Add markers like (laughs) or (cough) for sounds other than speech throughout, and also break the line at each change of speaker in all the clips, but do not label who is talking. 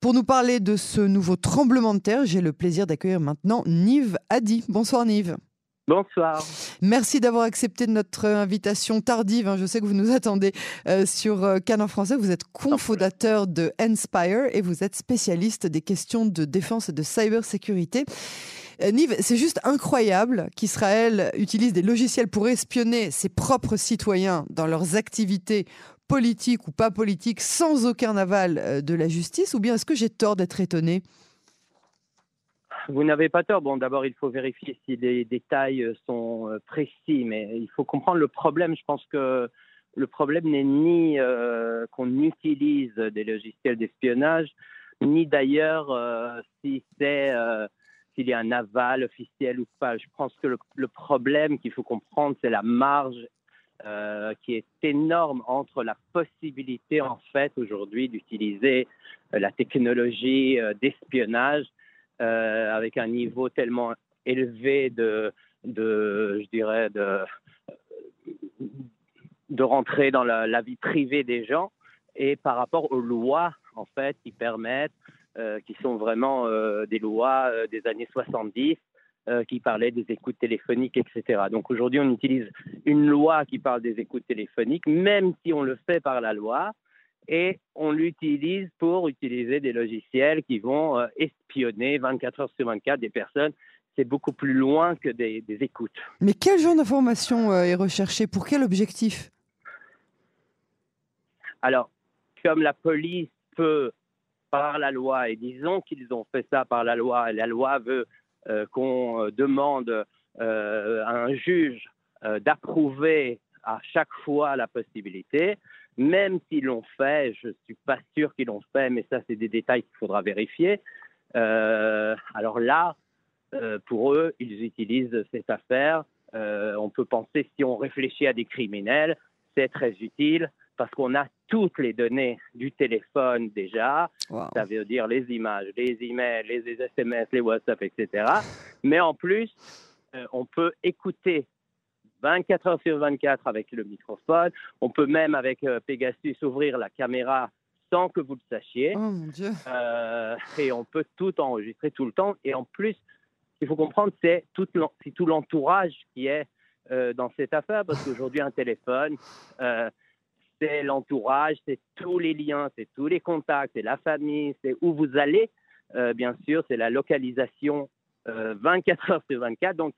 Pour nous parler de ce nouveau tremblement de terre, j'ai le plaisir d'accueillir maintenant Nive Adi. Bonsoir Nive.
Bonsoir.
Merci d'avoir accepté notre invitation tardive. Hein. Je sais que vous nous attendez euh, sur euh, Canon français. Vous êtes cofondateur de Inspire et vous êtes spécialiste des questions de défense et de cybersécurité. Euh, Nive, c'est juste incroyable qu'Israël utilise des logiciels pour espionner ses propres citoyens dans leurs activités politiques ou pas politiques sans aucun aval de la justice. Ou bien est-ce que j'ai tort d'être étonné
vous n'avez pas tort. Bon, d'abord, il faut vérifier si les détails euh, sont euh, précis, mais il faut comprendre le problème. Je pense que le problème n'est ni euh, qu'on utilise des logiciels d'espionnage, ni d'ailleurs si c'est s'il y a un aval officiel ou pas. Je pense que le, problème qu'il faut comprendre, c'est la marge qui est énorme entre la possibilité, en fait, aujourd'hui, d'utiliser la technologie d'espionnage euh, avec un niveau tellement élevé de, je dirais, de, rentrer dans la, vie privée des gens et par rapport aux lois, en fait, qui permettent, euh, qui sont vraiment euh, des lois des années 70, qui parlaient des écoutes téléphoniques, etc. Donc aujourd'hui, on utilise une loi qui parle des écoutes téléphoniques, même si on le fait par la loi, et on l'utilise pour utiliser des logiciels qui vont euh, espionner 24 heures sur 24 des personnes. C'est beaucoup plus loin que des, écoutes.
Mais quel genre d'information euh, est recherché? Pour quel objectif?
Alors, comme la police peut, par la loi, et disons qu'ils ont fait ça par la loi, et la loi veut euh, qu'on demande à un juge d'approuver à chaque fois la possibilité, même s'ils l'ont fait, je ne suis pas sûr qu'ils l'ont fait, mais ça, c'est des détails qu'il faudra vérifier. Euh, alors là, euh, pour eux, ils utilisent cette affaire. Euh, on peut penser, si on réfléchit à des criminels, c'est très utile parce qu'on a toutes les données du téléphone déjà. Ça veut dire les images, les emails, les SMS, les WhatsApp, etc. Mais en plus, on peut écouter 24 heures sur 24 avec le microphone. On peut même avec euh, Pegasus ouvrir la caméra sans que vous le sachiez.
Oh mon Dieu.
Euh, et on peut tout enregistrer tout le temps. Et en plus, ce qu'il faut comprendre, c'est tout, tout l'entourage qui est euh, dans cette affaire. Parce qu'aujourd'hui, un téléphone, c'est l'entourage, c'est tous les liens, c'est tous les contacts, c'est la famille, c'est où vous allez. bien sûr, c'est la localisation 24 heures sur 24. Donc,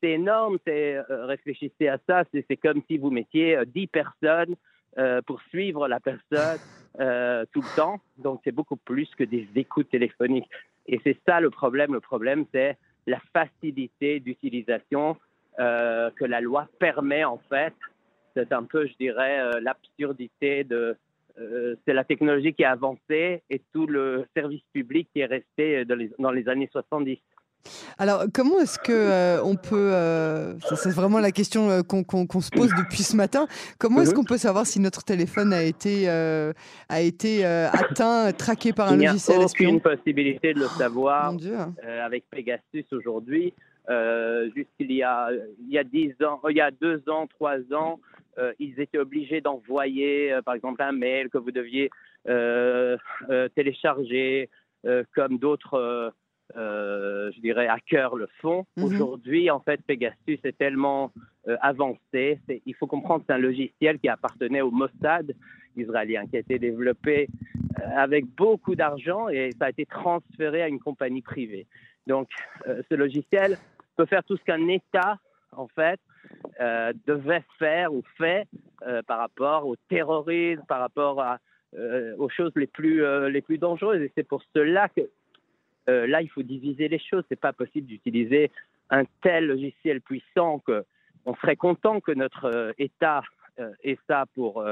c'est énorme. Euh, réfléchissez à ça. C'est comme si vous mettiez 10 euh, personnes euh, pour suivre la personne (laughs) tout le temps. Donc, c'est beaucoup plus que des écoutes téléphoniques. Et c'est ça le problème. Le problème, c'est la facilité d'utilisation que la loi permet, en fait. C'est un peu, je dirais, l'absurdité de. c'est la technologie qui a avancé et tout le service public qui est resté dans les, dans les années 70.
Alors, comment est-ce que euh, on peut, euh, c'est vraiment la question euh, qu'on se pose depuis ce matin, comment est-ce mhm. qu'on peut savoir si notre téléphone a été, a été atteint, traqué par un logiciel
espion Il n'y a aucune possibilité de le savoir avec Pegasus aujourd'hui. juste il y a, il y a dix ans, il y a deux ans, trois ans, ils étaient obligés d'envoyer, par exemple, un mail que vous deviez télécharger, comme d'autres euh, je dirais, cœur le fond. Mhm. Aujourd'hui, en fait, Pegasus est tellement euh, avancé. il faut comprendre que c'est un logiciel qui appartenait au Mossad israélien, qui a été développé euh, avec beaucoup d'argent et ça a été transféré à une compagnie privée. Donc, ce logiciel peut faire tout ce qu'un État, en fait, devait faire ou fait par rapport au terrorisme, par rapport à, aux choses les plus, les plus dangereuses. Et c'est pour cela que euh, là, il faut diviser les choses. C'est pas possible d'utiliser un tel logiciel puissant que on serait content que notre euh, État euh, ait ça pour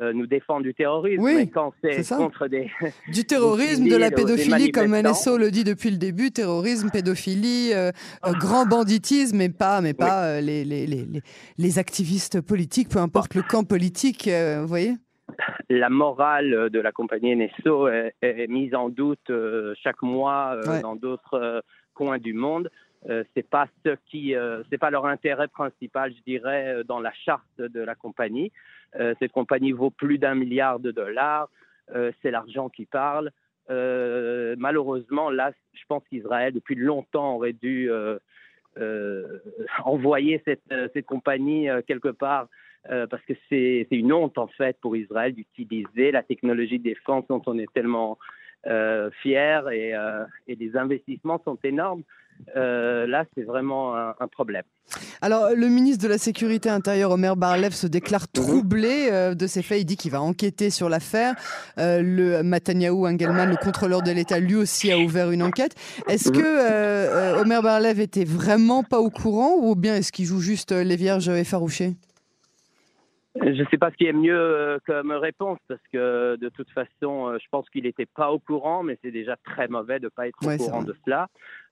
nous défendre du terrorisme.
Oui, mais quand c'est contre des (laughs) du terrorisme, de la pédophilie, comme NSO le dit depuis le début, terrorisme, pédophilie, grand banditisme, mais pas, mais pas les, les, les, les, activistes politiques, peu importe le camp politique. vous voyez
la morale de la compagnie NSO est, mise en doute euh, chaque mois euh, dans d'autres euh, coins du monde. C'est pas ce qui, c'est pas leur intérêt principal, je dirais, dans la charte de la compagnie. cette compagnie vaut plus d'un milliard de dollars. c'est l'argent qui parle. malheureusement, là, je pense qu'Israël, depuis longtemps, aurait dû envoyer cette, compagnie quelque part parce que c'est une honte en fait pour Israël d'utiliser la technologie de défense dont on est tellement euh, fiers et, euh, et, les investissements sont énormes. Euh, là, c'est vraiment un, problème.
Alors, le ministre de la Sécurité intérieure, Omer Barlev, se déclare mhm. troublé de ces faits. Il dit qu'il va enquêter sur l'affaire. le Mataniaou Engelman, le contrôleur de l'État, lui aussi a ouvert une enquête. Est-ce mhm. que Omer Barlev était vraiment pas au courant ou bien est-ce qu'il joue juste les vierges effarouchées
je ne sais pas ce qui est mieux euh, comme réponse parce que de toute façon, euh, je pense qu'il n'était pas au courant, mais c'est déjà très mauvais de ne pas être au courant de cela.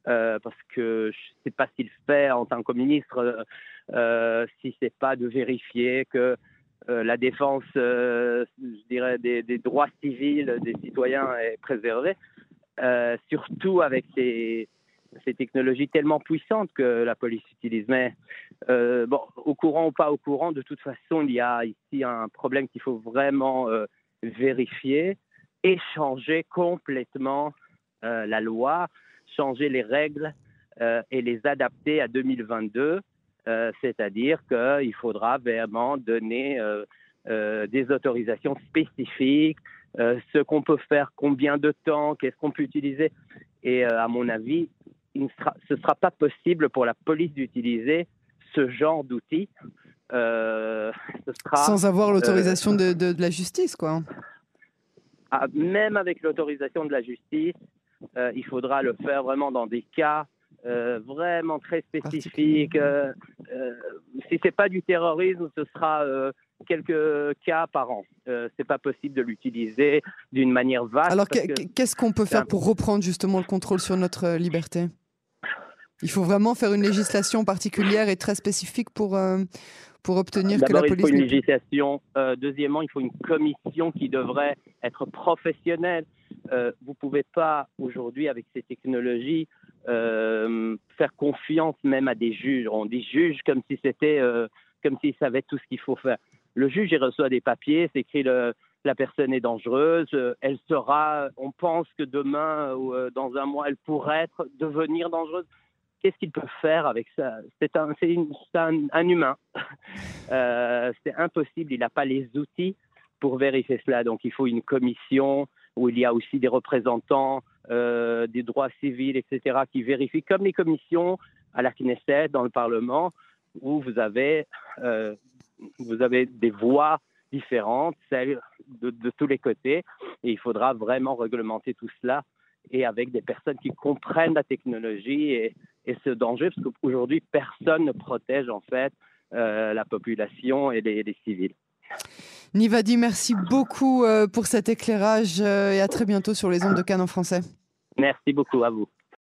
Euh, parce que je ne sais pas s'il fait en tant que ministre euh, si c'est pas de vérifier que la défense, je dirais, des, des, droits civils des citoyens est préservée, surtout avec ces ces technologies tellement puissantes que la police utilise. Mais euh, bon, au courant ou pas au courant, de toute façon, il y a ici un problème qu'il faut vraiment euh, vérifier et changer complètement euh, la loi, changer les règles et les adapter à 2022. C'est-à-dire qu'il faudra vraiment donner des autorisations spécifiques, ce qu'on peut faire, combien de temps, qu'est-ce qu'on peut utiliser. Et à mon avis, ce ne sera pas possible pour la police d'utiliser ce genre d'outils.
Euh, Sans avoir euh, l'autorisation de, de, la justice, quoi.
Ah, même avec l'autorisation de la justice, euh, il faudra le faire vraiment dans des cas vraiment très spécifiques. si c'est pas du terrorisme, ce sera quelques cas par an. Euh, c'est pas possible de l'utiliser d'une manière vaste.
Alors qu'est-ce qu'on peut faire pour reprendre justement le contrôle sur notre liberté? Il faut vraiment faire une législation particulière et très spécifique pour, euh, pour obtenir que la police...
il faut une législation. Euh, deuxièmement, il faut une commission qui devrait être professionnelle. Euh, vous ne pouvez pas, aujourd'hui, avec ces technologies, faire confiance même à des juges. On dit juge comme si c'était... comme s'ils savaient tout ce qu'il faut faire. Le juge, il reçoit des papiers, c'est écrit le, la personne est dangereuse, elle sera, on pense que demain ou dans un mois, elle pourrait être, devenir dangereuse qu'est-ce qu'il peut faire avec ça C'est un, un, humain. (laughs) Euh, c'est impossible, il n'a pas les outils pour vérifier cela. Donc il faut une commission où il y a aussi des représentants euh, des droits civils, etc., qui vérifient, comme les commissions à la Knesset, dans le Parlement, où vous avez, euh, vous avez des voix différentes, celles de, de tous les côtés, et il faudra vraiment réglementer tout cela et avec des personnes qui comprennent la technologie et, ce danger, parce qu'aujourd'hui, personne ne protège en fait euh, la population et les, les civils.
Nivadi, merci beaucoup euh, pour cet éclairage euh, et à très bientôt sur les ondes de Cannes en français.
Merci beaucoup à vous.